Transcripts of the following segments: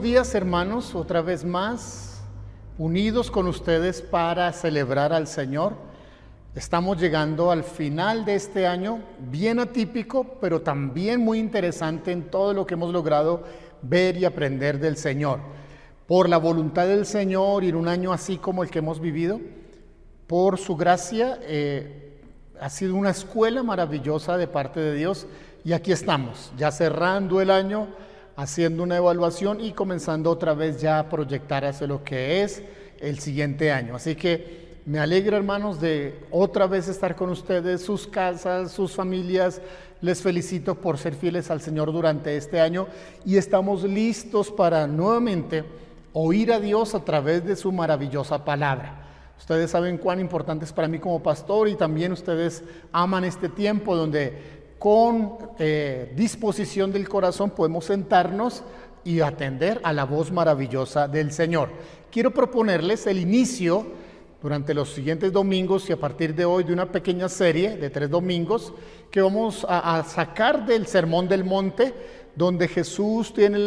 días hermanos, otra vez más, unidos con ustedes para celebrar al Señor. Estamos llegando al final de este año, bien atípico, pero también muy interesante en todo lo que hemos logrado ver y aprender del Señor. Por la voluntad del Señor y en un año así como el que hemos vivido, por su gracia, eh, ha sido una escuela maravillosa de parte de Dios y aquí estamos, ya cerrando el año haciendo una evaluación y comenzando otra vez ya a proyectar hacia lo que es el siguiente año. Así que me alegra, hermanos, de otra vez estar con ustedes, sus casas, sus familias. Les felicito por ser fieles al Señor durante este año y estamos listos para nuevamente oír a Dios a través de su maravillosa palabra. Ustedes saben cuán importante es para mí como pastor y también ustedes aman este tiempo donde con eh, disposición del corazón podemos sentarnos y atender a la voz maravillosa del Señor. Quiero proponerles el inicio durante los siguientes domingos y a partir de hoy de una pequeña serie de tres domingos que vamos a, sacar del Sermón del Monte, donde Jesús tiene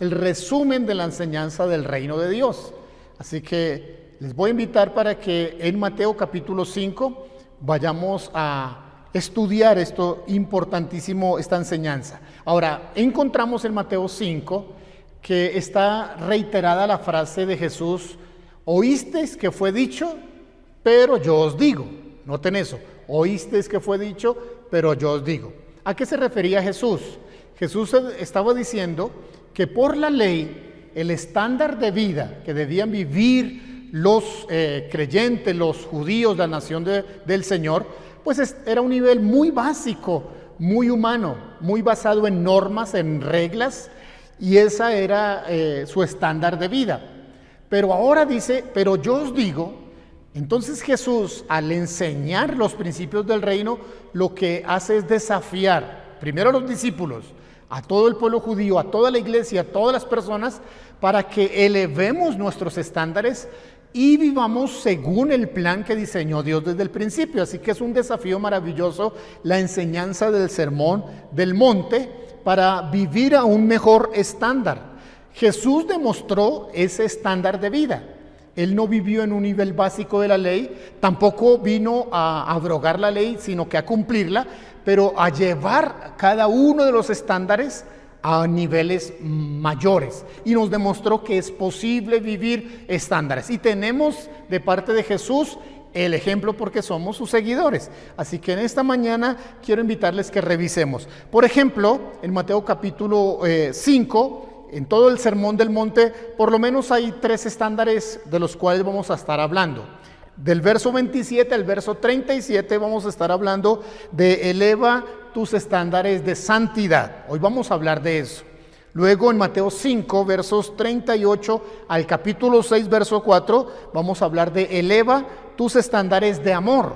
el resumen de la enseñanza del reino de Dios. Así que les voy a invitar para que en Mateo capítulo 5 vayamos a estudiar esto importantísimo, esta enseñanza. Ahora, encontramos en Mateo 5 que está reiterada la frase de Jesús, oísteis que fue dicho, pero yo os digo. Noten eso, oísteis que fue dicho, pero yo os digo. ¿A qué se refería Jesús? Jesús estaba diciendo que por la ley, el estándar de vida que debían vivir los eh, creyentes, los judíos, la nación del Señor, pues era un nivel muy básico, muy humano, muy basado en normas, en reglas, y esa era eh, su estándar de vida. Pero ahora dice, pero yo os digo, entonces Jesús al enseñar los principios del reino, lo que hace es desafiar primero a los discípulos, a todo el pueblo judío, a toda la iglesia, a todas las personas, para que elevemos nuestros estándares y vivamos según el plan que diseñó Dios desde el principio. Así que es un desafío maravilloso la enseñanza del sermón del monte para vivir a un mejor estándar. Jesús demostró ese estándar de vida. Él no vivió en un nivel básico de la ley, tampoco vino a abrogar la ley, sino que a cumplirla, pero a llevar cada uno de los estándares a niveles mayores y nos demostró que es posible vivir estándares. Y tenemos de parte de Jesús el ejemplo porque somos sus seguidores. Así que en esta mañana quiero invitarles que revisemos. Por ejemplo, en Mateo capítulo 5, eh, en todo el Sermón del Monte, por lo menos hay tres estándares de los cuales vamos a estar hablando. Del verso 27 al verso 37 vamos a estar hablando de eleva tus estándares de santidad. Hoy vamos a hablar de eso. Luego en Mateo 5, versos 38 al capítulo 6, verso 4, vamos a hablar de eleva tus estándares de amor.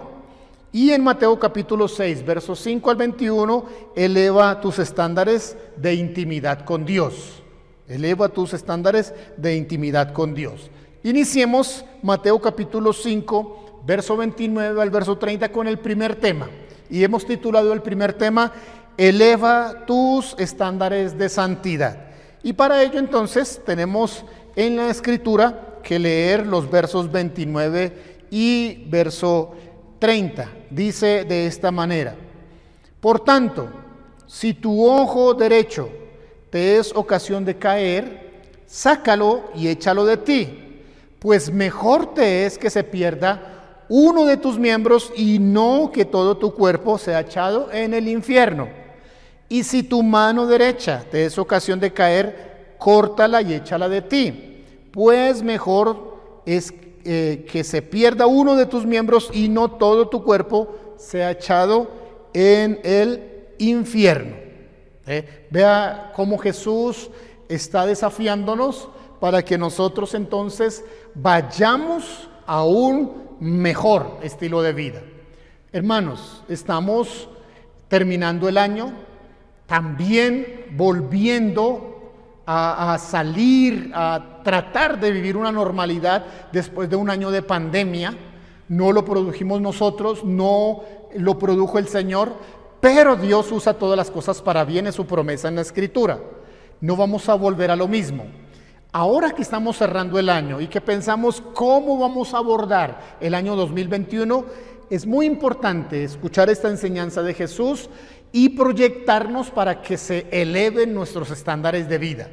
Y en Mateo capítulo 6, versos 5 al 21, eleva tus estándares de intimidad con Dios. Eleva tus estándares de intimidad con Dios. Iniciemos Mateo capítulo 5, verso 29 al verso 30 con el primer tema. Y hemos titulado el primer tema, Eleva tus estándares de santidad. Y para ello entonces tenemos en la escritura que leer los versos 29 y verso 30. Dice de esta manera, por tanto, si tu ojo derecho te es ocasión de caer, sácalo y échalo de ti pues mejor te es que se pierda uno de tus miembros y no que todo tu cuerpo sea echado en el infierno. Y si tu mano derecha te es ocasión de caer, córtala y échala de ti, pues mejor es eh, que se pierda uno de tus miembros y no todo tu cuerpo sea echado en el infierno. ¿Eh? Vea cómo Jesús está desafiándonos para que nosotros entonces vayamos a un mejor estilo de vida. Hermanos, estamos terminando el año, también volviendo a, salir, a tratar de vivir una normalidad después de un año de pandemia. No lo produjimos nosotros, no lo produjo el Señor, pero Dios usa todas las cosas para bien, es su promesa en la Escritura. No vamos a volver a lo mismo. Ahora que estamos cerrando el año y que pensamos cómo vamos a abordar el año 2021, es muy importante escuchar esta enseñanza de Jesús y proyectarnos para que se eleven nuestros estándares de vida.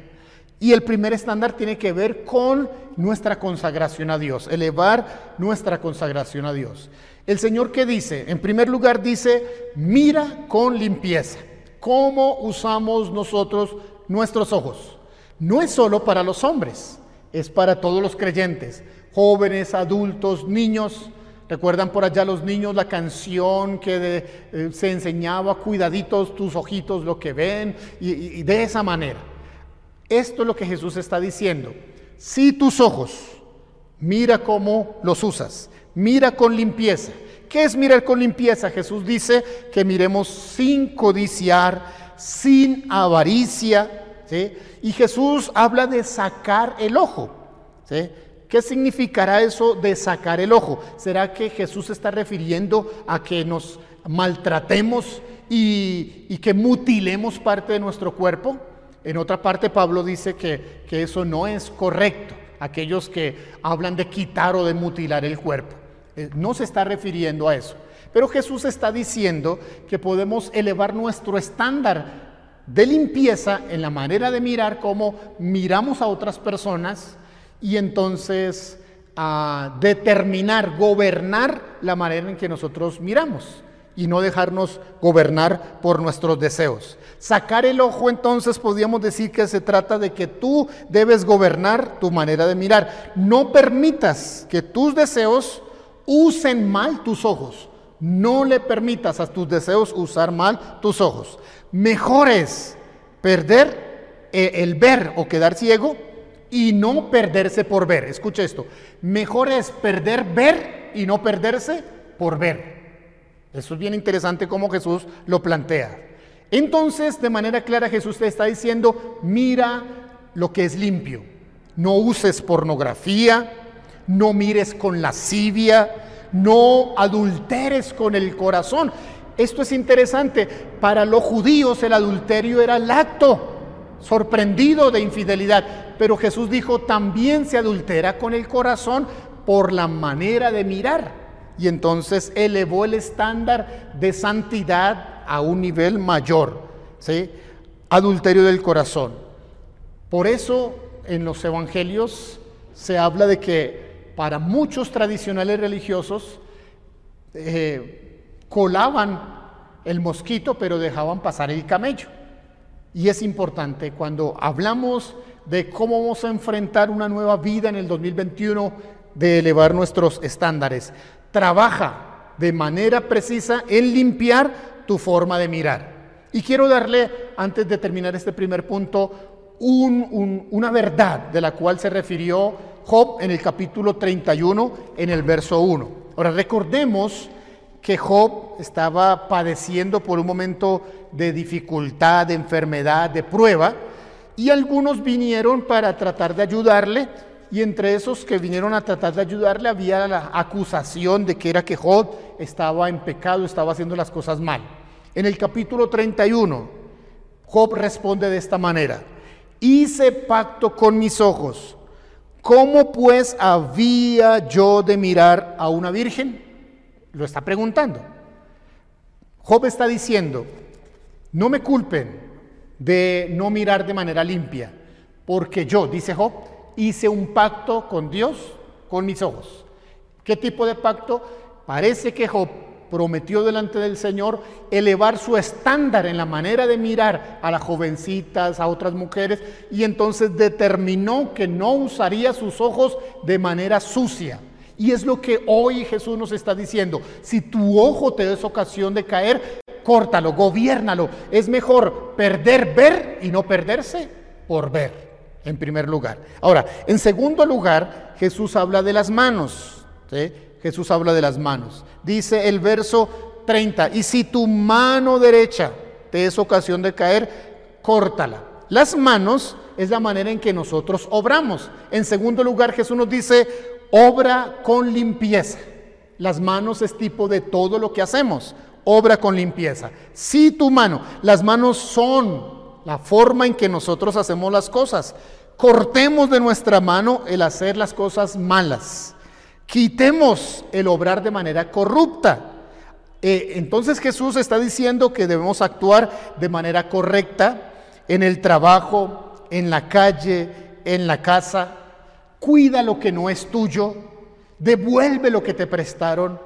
Y el primer estándar tiene que ver con nuestra consagración a Dios, elevar nuestra consagración a Dios. El Señor que dice, en primer lugar dice, mira con limpieza. ¿Cómo usamos nosotros nuestros ojos? No es solo para los hombres, es para todos los creyentes, jóvenes, adultos, niños. ¿Recuerdan por allá los niños la canción que eh, se enseñaba, cuidaditos tus ojitos lo que ven? y de esa manera. Esto es lo que Jesús está diciendo. Si tus ojos, mira cómo los usas, mira con limpieza. ¿Qué es mirar con limpieza? Jesús dice que miremos sin codiciar, sin avaricia. Y Jesús habla de sacar el ojo. ¿Qué significará eso de sacar el ojo? ¿Será que Jesús está refiriendo a que nos maltratemos y, y que mutilemos parte de nuestro cuerpo? En otra parte, Pablo dice que, eso no es correcto, aquellos que hablan de quitar o de mutilar el cuerpo. Eh, no se está refiriendo a eso. Pero Jesús está diciendo que podemos elevar nuestro estándar de limpieza en la manera de mirar cómo miramos a otras personas y entonces a determinar, gobernar la manera en que nosotros miramos y no dejarnos gobernar por nuestros deseos. Sacar el ojo entonces podríamos decir que se trata de que tú debes gobernar tu manera de mirar. No permitas que tus deseos usen mal tus ojos. No le permitas a tus deseos usar mal tus ojos. Mejor es perder eh, el ver o quedar ciego y no perderse por ver. Escucha esto. Mejor es perder ver y no perderse por ver. Eso es bien interesante como Jesús lo plantea. Entonces, de manera clara, Jesús te está diciendo, mira lo que es limpio. No uses pornografía, no mires con lascivia, no adulteres con el corazón. Esto es interesante. Para los judíos el adulterio era el acto sorprendido de infidelidad, pero Jesús dijo, también se adultera con el corazón por la manera de mirar y entonces elevó el estándar de santidad a un nivel mayor, ¿sí? Adulterio del corazón. Por eso en los evangelios se habla de que para muchos tradicionales religiosos eh, colaban el mosquito pero dejaban pasar el camello. Y es importante cuando hablamos de cómo vamos a enfrentar una nueva vida en el 2021, de elevar nuestros estándares trabaja de manera precisa en limpiar tu forma de mirar. Y quiero darle, antes de terminar este primer punto, una verdad de la cual se refirió Job en el capítulo 31, en el verso 1. Ahora recordemos que Job estaba padeciendo por un momento de dificultad, de enfermedad, de prueba, y algunos vinieron para tratar de ayudarle y entre esos que vinieron a tratar de ayudarle había la acusación de que era que Job estaba en pecado, estaba haciendo las cosas mal. En el capítulo 31, Job responde de esta manera, hice pacto con mis ojos, ¿cómo pues había yo de mirar a una virgen? Lo está preguntando. Job está diciendo, no me culpen de no mirar de manera limpia, porque yo, dice Job, hice un pacto con Dios con mis ojos. ¿Qué tipo de pacto? Parece que Job prometió delante del Señor elevar su estándar en la manera de mirar a las jovencitas, a otras mujeres, y entonces determinó que no usaría sus ojos de manera sucia. Y es lo que hoy Jesús nos está diciendo. Si tu ojo te es ocasión de caer, córtalo, gobiernalo. Es mejor perder ver y no perderse por ver en primer lugar. Ahora, en segundo lugar, Jesús habla de las manos. Jesús habla de las manos. Dice el verso 30, y si tu mano derecha te es ocasión de caer, córtala. Las manos es la manera en que nosotros obramos. En segundo lugar, Jesús nos dice, obra con limpieza. Las manos es tipo de todo lo que hacemos. Obra con limpieza. Si tu mano, las manos son la forma en que nosotros hacemos las cosas. cortemos de nuestra mano el hacer las cosas malas, quitemos el obrar de manera corrupta. Eh, entonces Jesús está diciendo que debemos actuar de manera correcta en el trabajo, en la calle, en la casa. Cuida lo que no es tuyo, devuelve lo que te prestaron,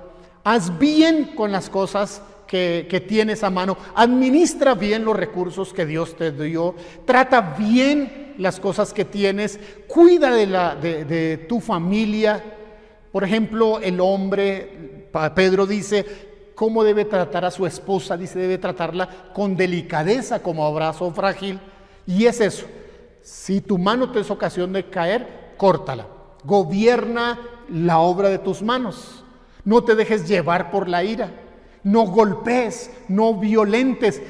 haz bien con las cosas que, tienes a mano, administra bien los recursos que Dios te dio, trata bien las cosas que tienes, cuida de, la, de, tu familia. Por ejemplo, el hombre, Pedro dice, cómo debe tratar a su esposa, dice, debe tratarla con delicadeza como abrazo frágil. Y es eso, si tu mano te es ocasión de caer, córtala. Gobierna la obra de tus manos. No te dejes llevar por la ira no golpees, no violentes.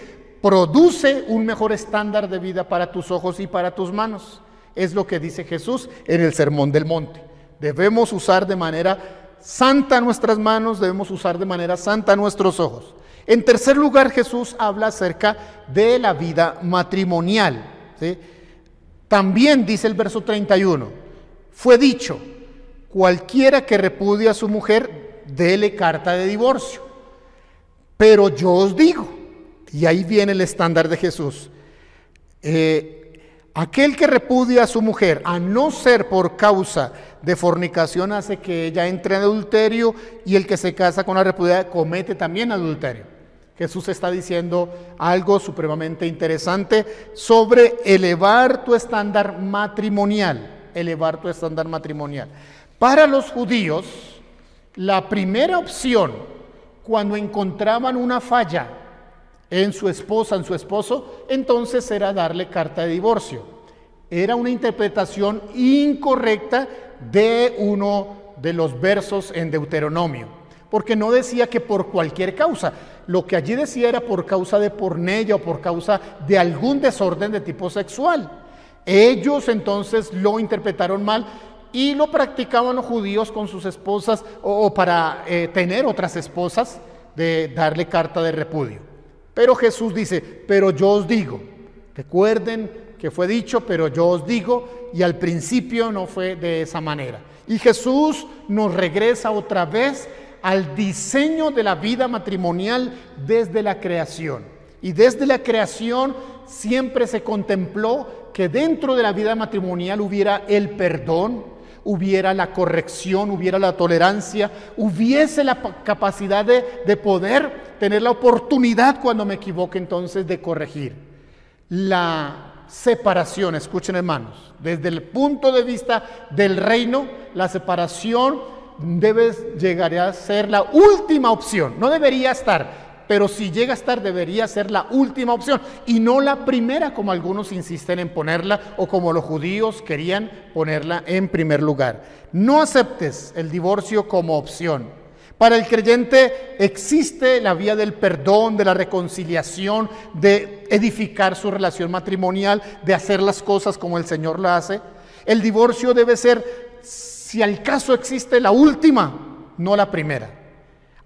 Produce un mejor estándar de vida para tus ojos y para tus manos. Es lo que dice Jesús en el Sermón del Monte. Debemos usar de manera santa nuestras manos, debemos usar de manera santa nuestros ojos. En tercer lugar, Jesús habla acerca de la vida matrimonial. También dice el verso 31, fue dicho, cualquiera que repudie a su mujer, dele carta de divorcio. Pero yo os digo, y ahí viene el estándar de Jesús, eh, aquel que repudia a su mujer, a no ser por causa de fornicación, hace que ella entre en adulterio, y el que se casa con la repudiada comete también adulterio. Jesús está diciendo algo supremamente interesante sobre elevar tu estándar matrimonial, elevar tu estándar matrimonial. Para los judíos, la primera opción cuando encontraban una falla en su esposa, en su esposo, entonces era darle carta de divorcio. Era una interpretación incorrecta de uno de los versos en Deuteronomio, porque no decía que por cualquier causa, lo que allí decía era por causa de pornella o por causa de algún desorden de tipo sexual. Ellos entonces lo interpretaron mal y lo practicaban los judíos con sus esposas o, para eh, tener otras esposas, de darle carta de repudio. Pero Jesús dice, pero yo os digo, recuerden que fue dicho, pero yo os digo, y al principio no fue de esa manera. Y Jesús nos regresa otra vez al diseño de la vida matrimonial desde la creación. Y desde la creación siempre se contempló que dentro de la vida matrimonial hubiera el perdón, hubiera la corrección, hubiera la tolerancia, hubiese la capacidad de, poder tener la oportunidad cuando me equivoque entonces de corregir. La separación, escuchen hermanos, desde el punto de vista del reino, la separación debe llegar a ser la última opción, no debería estar, pero si llega a estar debería ser la última opción y no la primera como algunos insisten en ponerla o como los judíos querían ponerla en primer lugar. No aceptes el divorcio como opción. Para el creyente existe la vía del perdón, de la reconciliación, de edificar su relación matrimonial, de hacer las cosas como el Señor la hace. El divorcio debe ser, si al caso existe, la última, no la primera.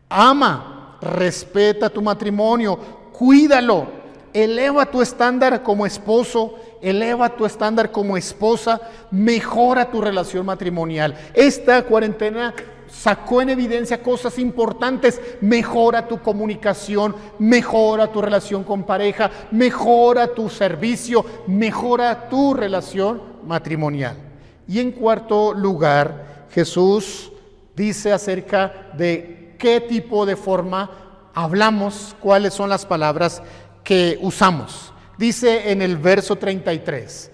Ama respeta tu matrimonio, cuídalo, eleva tu estándar como esposo, eleva tu estándar como esposa, mejora tu relación matrimonial. Esta cuarentena sacó en evidencia cosas importantes. Mejora tu comunicación, mejora tu relación con pareja, mejora tu servicio, mejora tu relación matrimonial. Y en cuarto lugar, Jesús dice acerca de qué tipo de forma hablamos, cuáles son las palabras que usamos. Dice en el verso 33,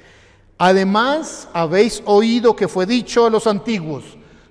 además habéis oído que fue dicho a los antiguos,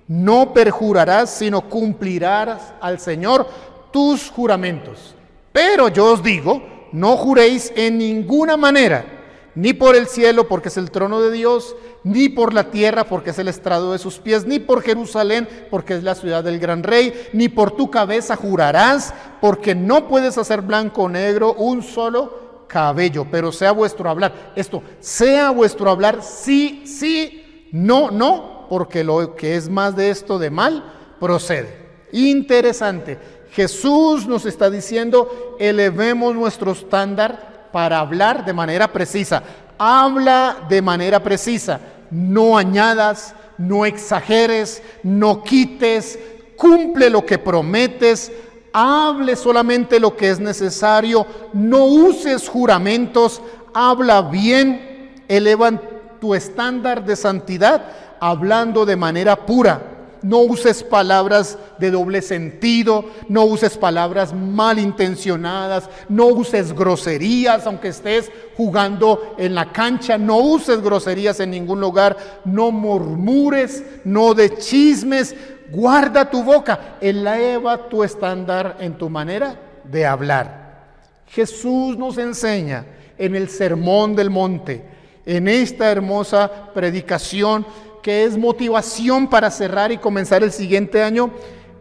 no perjurarás, sino cumplirás al Señor tus juramentos. Pero yo os digo, no juréis en ninguna manera ni por el cielo, porque es el trono de Dios, ni por la tierra, porque es el estrado de sus pies, ni por Jerusalén, porque es la ciudad del gran rey, ni por tu cabeza jurarás, porque no puedes hacer blanco o negro un solo cabello, pero sea vuestro hablar. Esto, sea vuestro hablar, sí, sí, no, no, porque lo que es más de esto de mal procede. Interesante. Jesús nos está diciendo, elevemos nuestro estándar para hablar de manera precisa. Habla de manera precisa. No añadas, no exageres, no quites, cumple lo que prometes, hable solamente lo que es necesario, no uses juramentos, habla bien, elevan tu estándar de santidad hablando de manera pura. No uses palabras de doble sentido, no uses palabras malintencionadas, no uses groserías, aunque estés jugando en la cancha, no uses groserías en ningún lugar, no murmures, no de chismes, guarda tu boca, eleva tu estándar en tu manera de hablar. Jesús nos enseña en el Sermón del Monte, en esta hermosa predicación, que es motivación para cerrar y comenzar el siguiente año,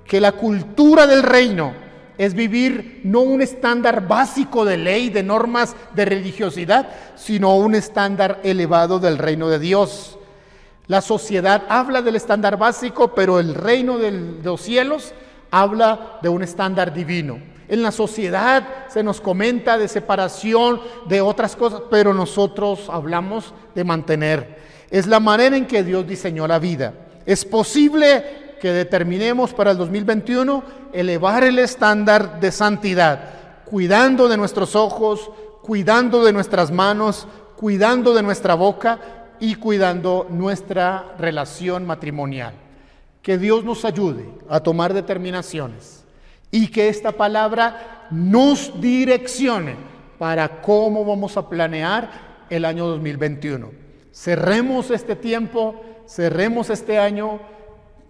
que la cultura del reino es vivir no un estándar básico de ley, de normas de religiosidad, sino un estándar elevado del reino de Dios. La sociedad habla del estándar básico, pero el reino de los cielos habla de un estándar divino. En la sociedad se nos comenta de separación de otras cosas, pero nosotros hablamos de mantener. Es la manera en que Dios diseñó la vida. Es posible que determinemos para el 2021 elevar el estándar de santidad, cuidando de nuestros ojos, cuidando de nuestras manos, cuidando de nuestra boca y cuidando nuestra relación matrimonial. Que Dios nos ayude a tomar determinaciones y que esta palabra nos direccione para cómo vamos a planear el año 2021. Cerremos este tiempo, cerremos este año,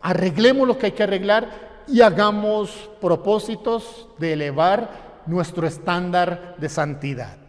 arreglemos lo que hay que arreglar y hagamos propósitos de elevar nuestro estándar de santidad.